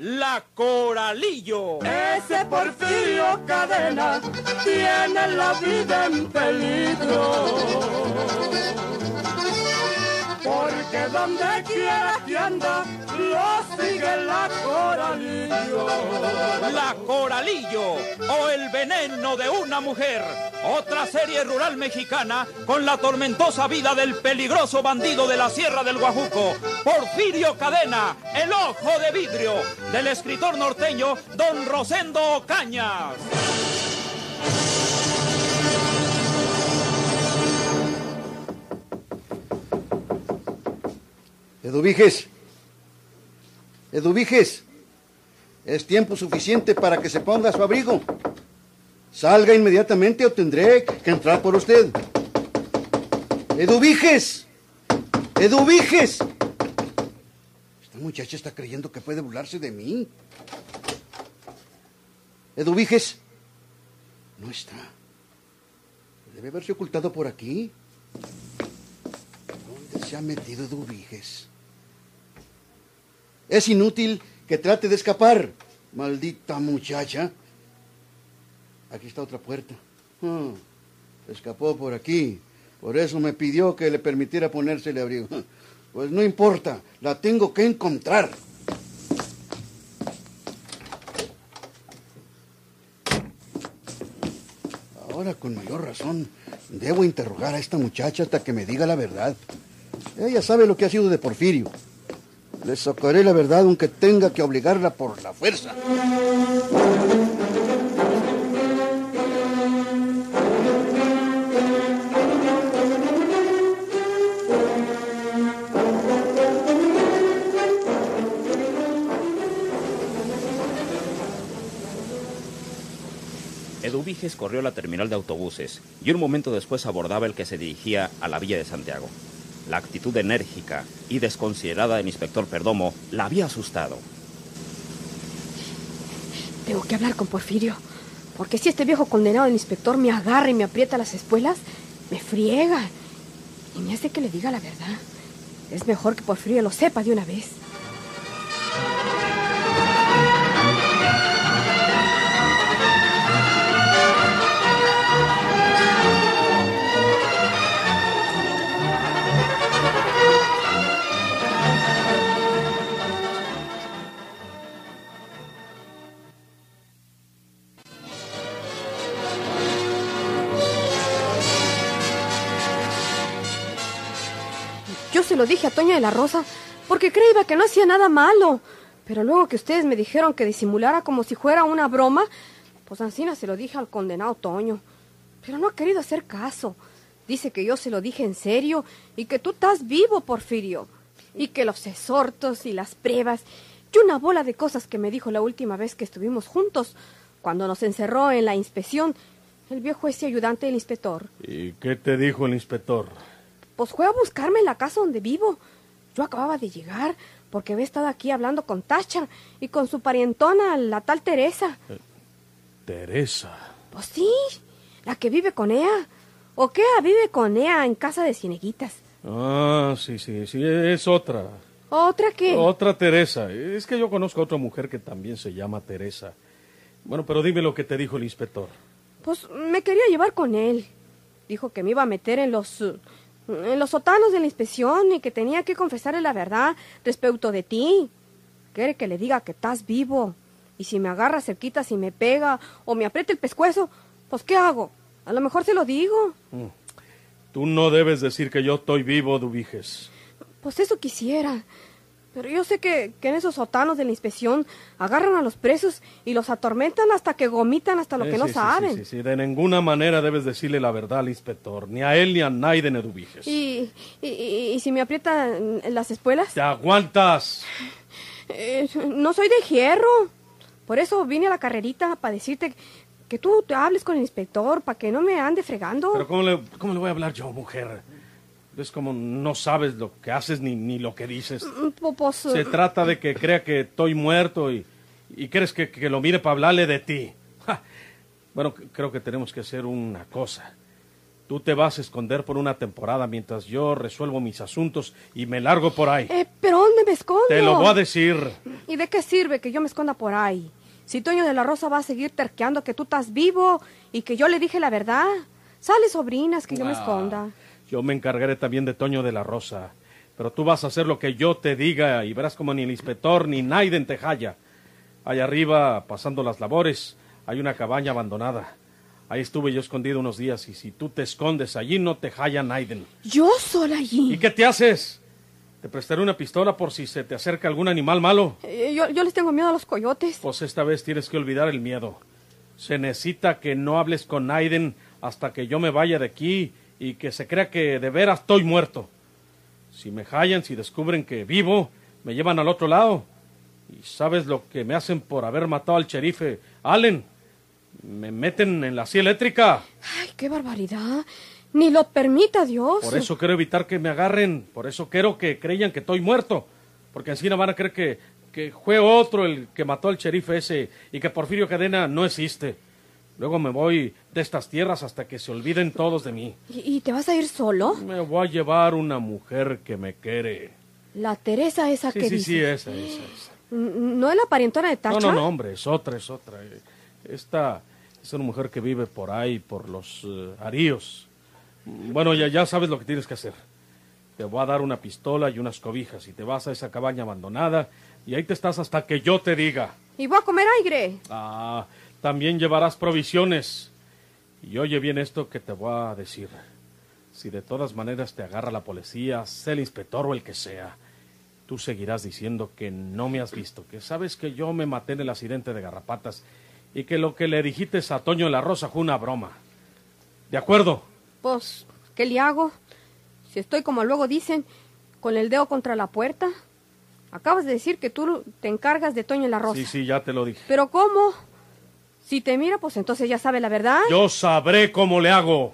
La Coralillo. Ese Porfirio Cadena tiene la vida en peligro. Donde quiera que lo sigue la coralillo. La Coralillo o el veneno de una mujer. Otra serie rural mexicana con la tormentosa vida del peligroso bandido de la Sierra del Guajuco, Porfirio Cadena, el ojo de vidrio, del escritor norteño Don Rosendo Cañas. Eduviges. Eduviges. Es tiempo suficiente para que se ponga su abrigo. Salga inmediatamente o tendré que entrar por usted. Eduviges. Eduviges. Esta muchacha está creyendo que puede burlarse de mí. Eduviges. No está. Debe haberse ocultado por aquí. ¿Dónde se ha metido Eduviges? Es inútil que trate de escapar, maldita muchacha. Aquí está otra puerta. Ah, escapó por aquí. Por eso me pidió que le permitiera ponérsele abrigo. Pues no importa, la tengo que encontrar. Ahora con mayor razón debo interrogar a esta muchacha hasta que me diga la verdad. Ella sabe lo que ha sido de Porfirio. Le sacaré la verdad aunque tenga que obligarla por la fuerza. Eduviges corrió a la terminal de autobuses y un momento después abordaba el que se dirigía a la villa de Santiago. La actitud enérgica y desconsiderada del inspector Perdomo la había asustado. Tengo que hablar con Porfirio. Porque si este viejo condenado del inspector me agarra y me aprieta las espuelas, me friega. Y me hace que le diga la verdad. Es mejor que Porfirio lo sepa de una vez. Lo dije a Toña de la Rosa porque creía que no hacía nada malo. Pero luego que ustedes me dijeron que disimulara como si fuera una broma, pues Ancina se lo dije al condenado Toño. Pero no ha querido hacer caso. Dice que yo se lo dije en serio y que tú estás vivo, Porfirio. Y que los exhortos y las pruebas y una bola de cosas que me dijo la última vez que estuvimos juntos, cuando nos encerró en la inspección, el viejo ese ayudante del inspector. ¿Y qué te dijo el inspector? Pues fue a buscarme en la casa donde vivo. Yo acababa de llegar porque había estado aquí hablando con Tacha y con su parientona, la tal Teresa. Teresa. Pues sí, la que vive con ella. ¿O qué? Vive con ella en casa de Cieneguitas. Ah, sí, sí, sí, es otra. ¿Otra qué? Otra Teresa. Es que yo conozco a otra mujer que también se llama Teresa. Bueno, pero dime lo que te dijo el inspector. Pues me quería llevar con él. Dijo que me iba a meter en los en los sotanos de la inspección y que tenía que confesarle la verdad respecto de ti. Quiere que le diga que estás vivo. Y si me agarra cerquita, si me pega o me aprieta el pescuezo, pues ¿qué hago? A lo mejor se lo digo. Mm. Tú no debes decir que yo estoy vivo, Dubiges. Pues eso quisiera. Pero yo sé que, que en esos sotanos de la inspección agarran a los presos y los atormentan hasta que gomitan hasta lo Eh, que no sí, saben. Sí, sí, sí, de ninguna manera debes decirle la verdad al inspector, ni a él ni a Naiden Edubiges. Y, y, y- y si me aprietan las espuelas, ¡Te aguantas! Eh, no soy de hierro. Por eso vine a la carrerita para decirte que tú te hables con el inspector para que no me ande fregando. Pero ¿cómo le, ¿cómo le voy a hablar yo, mujer? Es como no sabes lo que haces ni, ni lo que dices. Mm, Pues, Se trata de que crea que estoy muerto y, y crees que, que lo mire para hablarle de ti. Ja. Bueno, creo que tenemos que hacer una cosa. Tú te vas a esconder por una temporada mientras yo resuelvo mis asuntos y me largo por ahí. eh, ¿Pero dónde me escondo? Te lo voy a decir. ¿Y de qué sirve que yo me esconda por ahí? Si Toño de la Rosa va a seguir terqueando que tú estás vivo y que yo le dije la verdad. Sale, sobrinas, que yo me Ah, esconda. Yo me encargaré también de Toño de la Rosa. Pero tú vas a hacer lo que yo te diga y verás como ni el inspector ni Naiden te halla. Allá arriba, pasando las labores, hay una cabaña abandonada. Ahí estuve yo escondido unos días y si tú te escondes allí no te halla Naiden. ¿Yo sola allí? ¿Y qué te haces? Te prestaré una pistola por si se te acerca algún animal malo. Eh, yo, yo les tengo miedo a los coyotes. Pues esta vez tienes que olvidar el miedo. Se necesita que no hables con Naiden hasta que yo me vaya de aquí y que se crea que de veras estoy muerto. Si me hallan, si descubren que vivo, me llevan al otro lado. Y sabes lo que me hacen por haber matado al sherife Allen. Me meten en la silla eléctrica. Ay, qué barbaridad. Ni lo permita Dios. Por eso quiero evitar que me agarren. Por eso quiero que creyan que estoy muerto. Porque encima van a creer que, que fue otro el que mató al sherife ese y que Porfirio Cadena no existe. Luego me voy de estas tierras hasta que se olviden todos de mí. ¿Y, y te vas a ir solo? Me voy a llevar una mujer que me quiere. La Teresa esa Sí, que sí, dice. sí, esa, esa, esa. ¿No es la parientona de Tacha? No, no, no, hombre, es otra, es otra. Esta es una mujer que vive por ahí, por los eh, aríos. Bueno, ya, ya sabes lo que tienes que hacer. Te voy a dar una pistola y unas cobijas y te vas a esa cabaña abandonada y ahí te estás hasta que yo te diga. Y voy a comer aire. Ah, también llevarás provisiones. Y oye bien esto que te voy a decir. Si de todas maneras te agarra la policía, sea el inspector o el que sea, tú seguirás diciendo que no me has visto, que sabes que yo me maté en el accidente de garrapatas y que lo que le dijiste a Toño la Rosa fue una broma. ¿De acuerdo? Pues, ¿qué le hago? Si estoy como luego dicen, con el dedo contra la puerta. Acabas de decir que tú te encargas de Toño la Rosa. Sí, sí, ya te lo dije. ¿Pero cómo? Si te mira, pues entonces ya sabe la verdad. Yo sabré cómo le hago.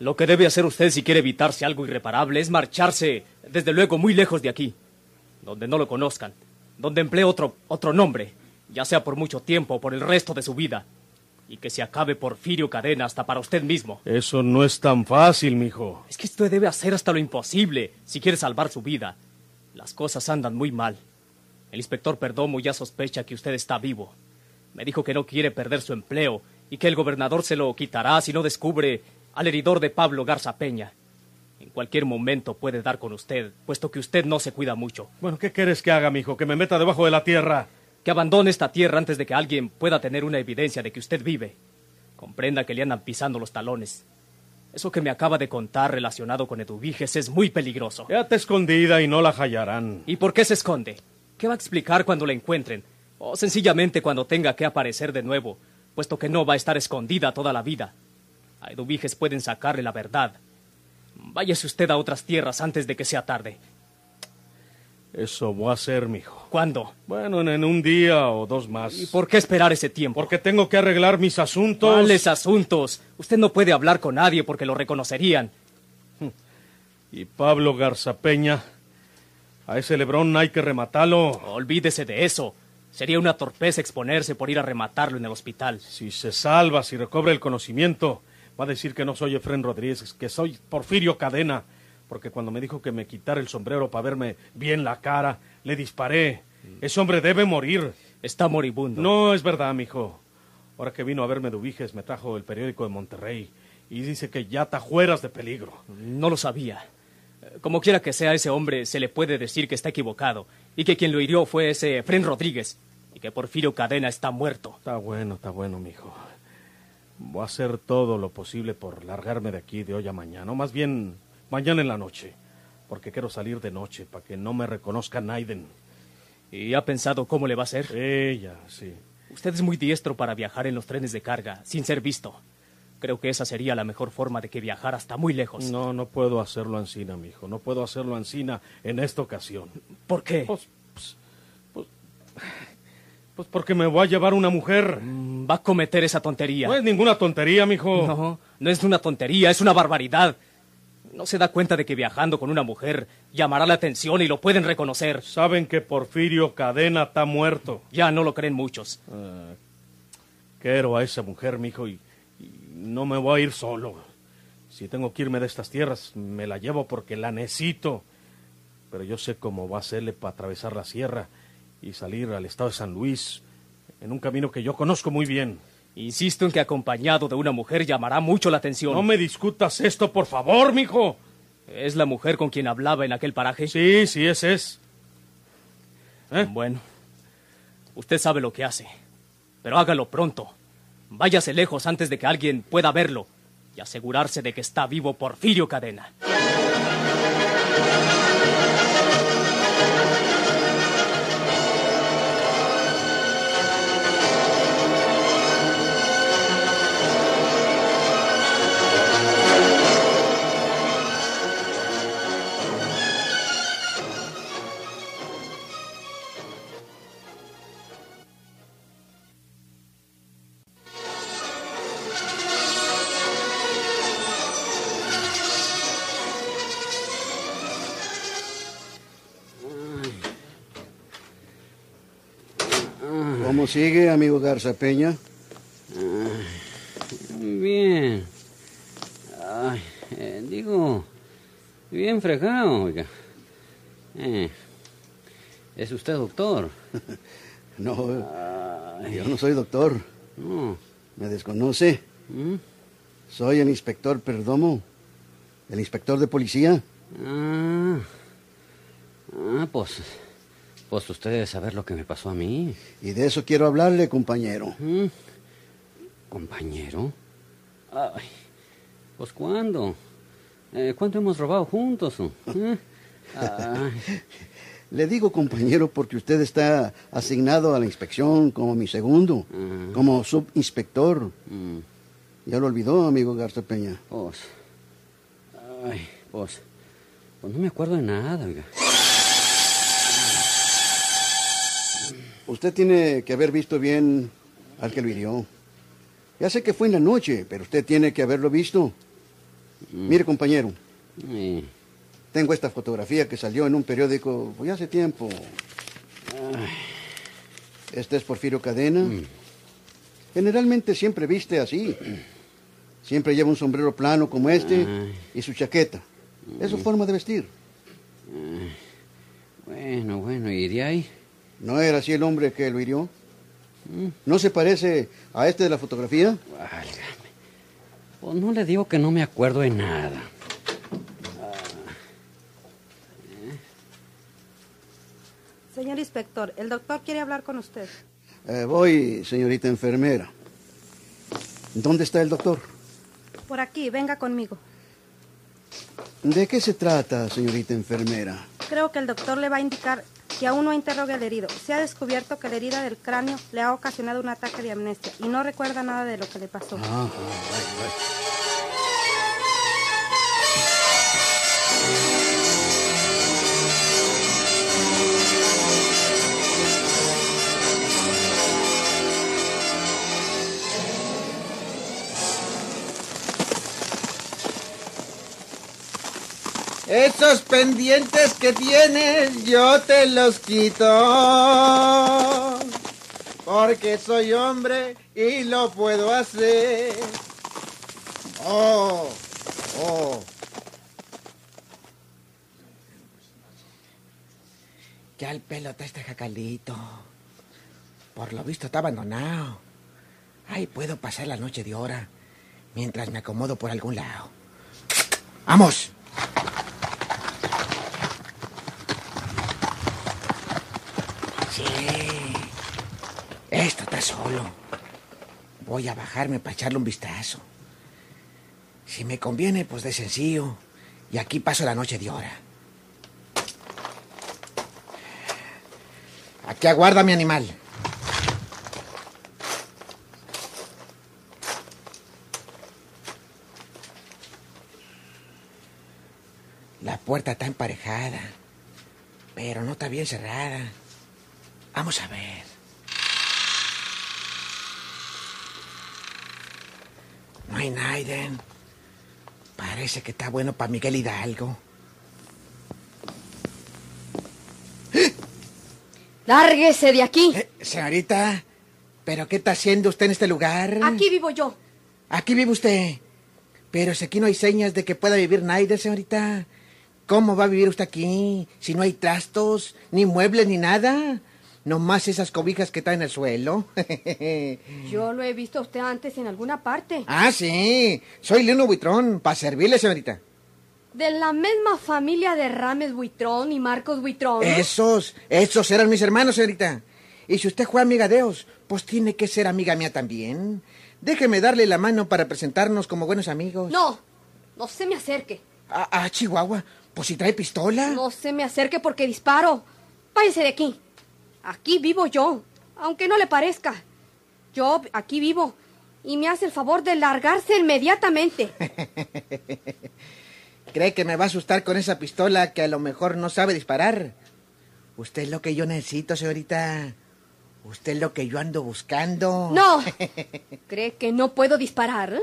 Lo que debe hacer usted si quiere evitarse algo irreparable es marcharse, desde luego, muy lejos de aquí, donde no lo conozcan, donde emplee otro, otro nombre, ya sea por mucho tiempo o por el resto de su vida, y que se acabe Porfirio Cadena hasta para usted mismo. Eso no es tan fácil, mijo. Es que usted debe hacer hasta lo imposible si quiere salvar su vida. Las cosas andan muy mal. El inspector Perdomo ya sospecha que usted está vivo. Me dijo que no quiere perder su empleo y que el gobernador se lo quitará si no descubre al heridor de Pablo Garza Peña. En cualquier momento puede dar con usted, puesto que usted no se cuida mucho. Bueno, ¿qué quieres que haga, mijo? ¿Que me meta debajo de la tierra? Que abandone esta tierra antes de que alguien pueda tener una evidencia de que usted vive. Comprenda que le andan pisando los talones. Eso que me acaba de contar relacionado con Eduviges es muy peligroso. Quédate escondida y no la hallarán. ¿Y por qué se esconde? ¿Qué va a explicar cuando la encuentren? O sencillamente cuando tenga que aparecer de nuevo, puesto que no va a estar escondida toda la vida. A Eduviges pueden sacarle la verdad. Váyase usted a otras tierras antes de que sea tarde. Eso voy a hacer, mijo. ¿Cuándo? Bueno, en, en un día o dos más. ¿Y por qué esperar ese tiempo? Porque tengo que arreglar mis asuntos. ¿Cuáles asuntos? Usted no puede hablar con nadie porque lo reconocerían. Y Pablo Garzapeña. A ese lebrón hay que rematarlo. Olvídese de eso. Sería una torpeza exponerse por ir a rematarlo en el hospital. Si se salva, si recobra el conocimiento, va a decir que no soy Efrén Rodríguez, que soy Porfirio Cadena. Porque cuando me dijo que me quitara el sombrero para verme bien la cara, le disparé. Ese hombre debe morir. Está moribundo. No es verdad, mijo. Ahora que vino a verme Dubiges, me trajo el periódico de Monterrey y dice que ya tajueras de peligro. No lo sabía. Como quiera que sea ese hombre, se le puede decir que está equivocado y que quien lo hirió fue ese Efrén Rodríguez y que Porfirio Cadena está muerto. Está bueno, está bueno, mijo. Voy a hacer todo lo posible por largarme de aquí de hoy a mañana, o más bien mañana en la noche, porque quiero salir de noche para que no me reconozca Naiden. ¿Y ha pensado cómo le va a hacer? Ella, sí. Usted es muy diestro para viajar en los trenes de carga, sin ser visto. Creo que esa sería la mejor forma de que viajara hasta muy lejos. No, no puedo hacerlo ansina, mijo. No puedo hacerlo ansina en esta ocasión. ¿Por qué? Pues, pues, pues, pues porque me voy a llevar una mujer. Mm, Va a cometer esa tontería. No es ninguna tontería, mijo. No, no es una tontería, es una barbaridad. No se da cuenta de que viajando con una mujer llamará la atención y lo pueden reconocer. Saben que Porfirio Cadena está muerto. Ya no lo creen muchos. Ah, quiero a esa mujer, mijo, y, y no me voy a ir solo. Si tengo que irme de estas tierras, me la llevo porque la necesito. Pero yo sé cómo va a hacerle para atravesar la sierra y salir al estado de San Luis en un camino que yo conozco muy bien. Insisto en que acompañado de una mujer llamará mucho la atención. No me discutas esto, por favor, mijo. ¿Es la mujer con quien hablaba en aquel paraje? Sí, sí, ese es. ¿Eh? Bueno, usted sabe lo que hace. Pero hágalo pronto. Váyase lejos antes de que alguien pueda verlo y asegurarse de que está vivo Porfirio Cadena. Sigue, amigo Garza Peña? Bien. Ay, eh, digo, bien fregado, oiga. Eh, ¿Es usted doctor? No, yo no soy doctor. No. ¿Me desconoce? ¿Mm? Soy el inspector Perdomo, el inspector de policía. Ah. Ah, pues. Pues usted debe saber lo que me pasó a mí. Y de eso quiero hablarle, compañero. ¿Mm? ¿Compañero? Ay. Pues ¿cuándo? Eh, ¿Cuánto hemos robado juntos? ¿Eh? Ay. Le digo compañero porque usted está asignado a la inspección como mi segundo, Mm. como subinspector. Mm, Ya lo olvidó, amigo Garza Peña. Pues. Ay, pues. Pues no me acuerdo de nada, oiga. Usted tiene que haber visto bien al que lo hirió. Ya sé que fue en la noche, pero usted tiene que haberlo visto. Mire, compañero, tengo esta fotografía que salió en un periódico pues, hace tiempo. Este es Porfirio Cadena. Generalmente siempre viste así. Siempre lleva un sombrero plano como este y su chaqueta. Es su forma de vestir. bueno, bueno, ¿y de ahí? ¿No era así el hombre que lo hirió? ¿No se parece a este de la fotografía? Válgame. Pues no le digo que no me acuerdo de nada. Señor inspector, el doctor quiere hablar con usted. Eh, voy, señorita enfermera. ¿Dónde está el doctor? Por aquí, venga conmigo. ¿De qué se trata, señorita enfermera? Creo que el doctor le va a indicar que aún no interrogue al herido. Se ha descubierto que la herida del cráneo le ha ocasionado un ataque de amnesia y no recuerda nada de lo que le pasó. Ah, vaya. Pendientes que tienes yo te los quito. Porque soy hombre y lo puedo hacer. Oh, oh. Ya el pelo está este jacalito. Por lo visto está abandonado. Ay, puedo pasar la noche de hora mientras me acomodo por algún lado. ¡Vamos! Esto está solo. Voy a bajarme para echarle un vistazo. Si me conviene, pues de sencillo. Y aquí paso la noche de hora. Aquí aguarda mi animal. La puerta está emparejada, pero no está bien cerrada. Vamos a ver. Hay nadie. Parece que está bueno para Miguel Hidalgo. Lárguese de aquí. Eh, señorita, ¿pero qué está haciendo usted en este lugar? Aquí vivo yo. Aquí vive usted. Pero si aquí no hay señas de que pueda vivir nadie, señorita. ¿Cómo va a vivir usted aquí? Si no hay trastos, ni muebles, ni nada. Nomás esas cobijas que están en el suelo. Yo lo he visto a usted antes en alguna parte. ah, sí. Soy Lino Buitrón, para servirle, señorita. De la misma familia de Rames Buitrón y Marcos Buitrón. Esos, esos eran mis hermanos, señorita. Y si usted fue amiga de ellos, pues tiene que ser amiga mía también. Déjeme darle la mano para presentarnos como buenos amigos. No, no se me acerque. Ah, ah, Chihuahua, pues si trae pistola. No se me acerque porque disparo. Váyase de aquí. Aquí vivo yo, aunque no le parezca. Yo aquí vivo. Y me hace el favor de largarse inmediatamente. ¿Cree que me va a asustar con esa pistola que a lo mejor no sabe disparar? Usted es lo que yo necesito, señorita. Usted es lo que yo ando buscando. No. ¿Cree que no puedo disparar?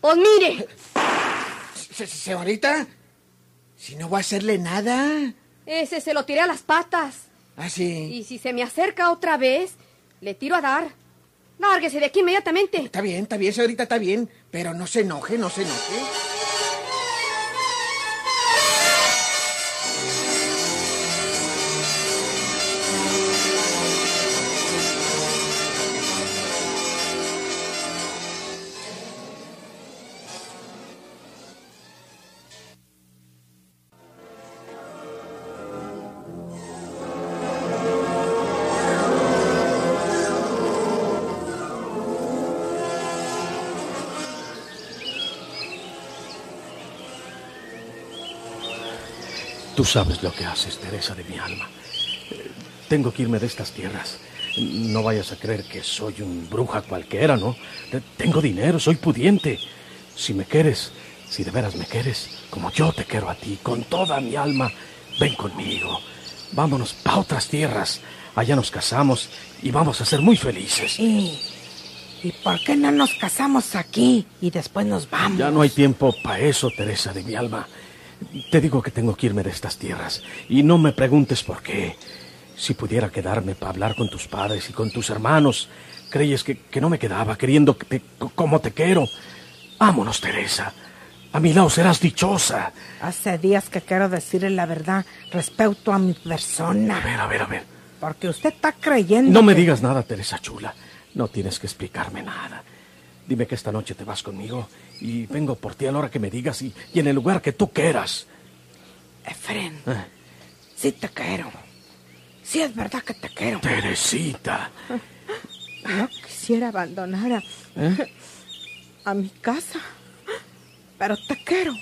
Pues mire. Se- Señorita, si no voy a hacerle nada. Ese se lo tiré a las patas. Ah, sí. Y si se me acerca otra vez, le tiro a dar. Lárguese de aquí inmediatamente. Está bien, está bien, señorita, está bien. Pero no se enoje, no se enoje. Tú sabes lo que haces, Teresa de mi alma. Tengo que irme de estas tierras. No vayas a creer que soy un bruja cualquiera, ¿no? Te- Tengo dinero, soy pudiente. Si me quieres, si de veras me quieres, como yo te quiero a ti, con toda mi alma, ven conmigo. Vámonos pa' otras tierras. Allá nos casamos y vamos a ser muy felices. ¿Y, ¿Y por qué no nos casamos aquí y después nos vamos? Ya no hay tiempo para eso, Teresa de mi alma. Te digo que tengo que irme de estas tierras. Y no me preguntes por qué. Si pudiera quedarme para hablar con tus padres y con tus hermanos, ¿creyes que, que no me quedaba queriendo que te- como te quiero? Vámonos, Teresa. A mi lado serás dichosa. Hace días que quiero decirle la verdad respecto a mi persona. A ver, a ver, a ver. Porque usted está creyendo. No me digas nada, Teresa chula. No tienes que explicarme nada. Dime que esta noche te vas conmigo y vengo por ti a la hora que me digas y, y en el lugar que tú quieras. Efren, Eh. sí te quiero. Sí es verdad que te quiero. Teresita. No quisiera abandonar a, ¿Eh? a mi casa. Pero te quiero.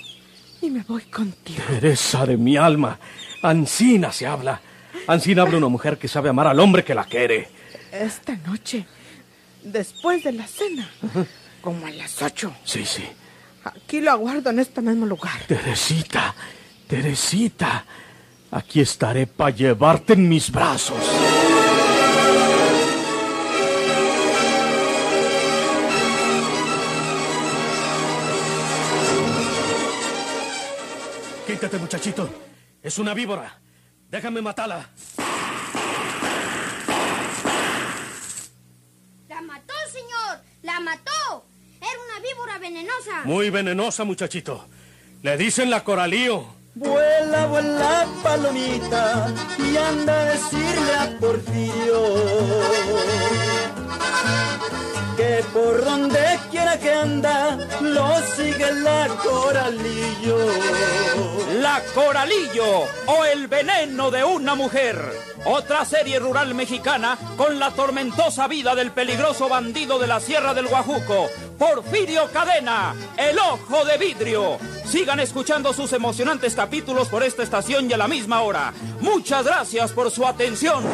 Y me voy contigo. Teresa de mi alma. Ancina se habla. Ancina habla una mujer que sabe amar al hombre que la quiere. Esta noche, después de la cena, como a las ocho, Sí, sí. aquí lo aguardo en este mismo lugar. Teresita, Teresita. Aquí estaré para llevarte en mis brazos. Quítate, muchachito. Es una víbora. Déjame matarla. ¡La mató, señor! ¡La mató! Era una víbora venenosa. Muy venenosa, muchachito. Le dicen la coralío. Vuela, vuela, palomita, y anda a decirle a Porfirio que por donde quiera que anda, lo sigue la coralillo. La Coralillo o el veneno de una mujer. Otra serie rural mexicana con la tormentosa vida del peligroso bandido de la Sierra del Guajuco, Porfirio Cadena, el ojo de vidrio. Sigan escuchando sus emocionantes capítulos por esta estación y a la misma hora. Muchas gracias por su atención.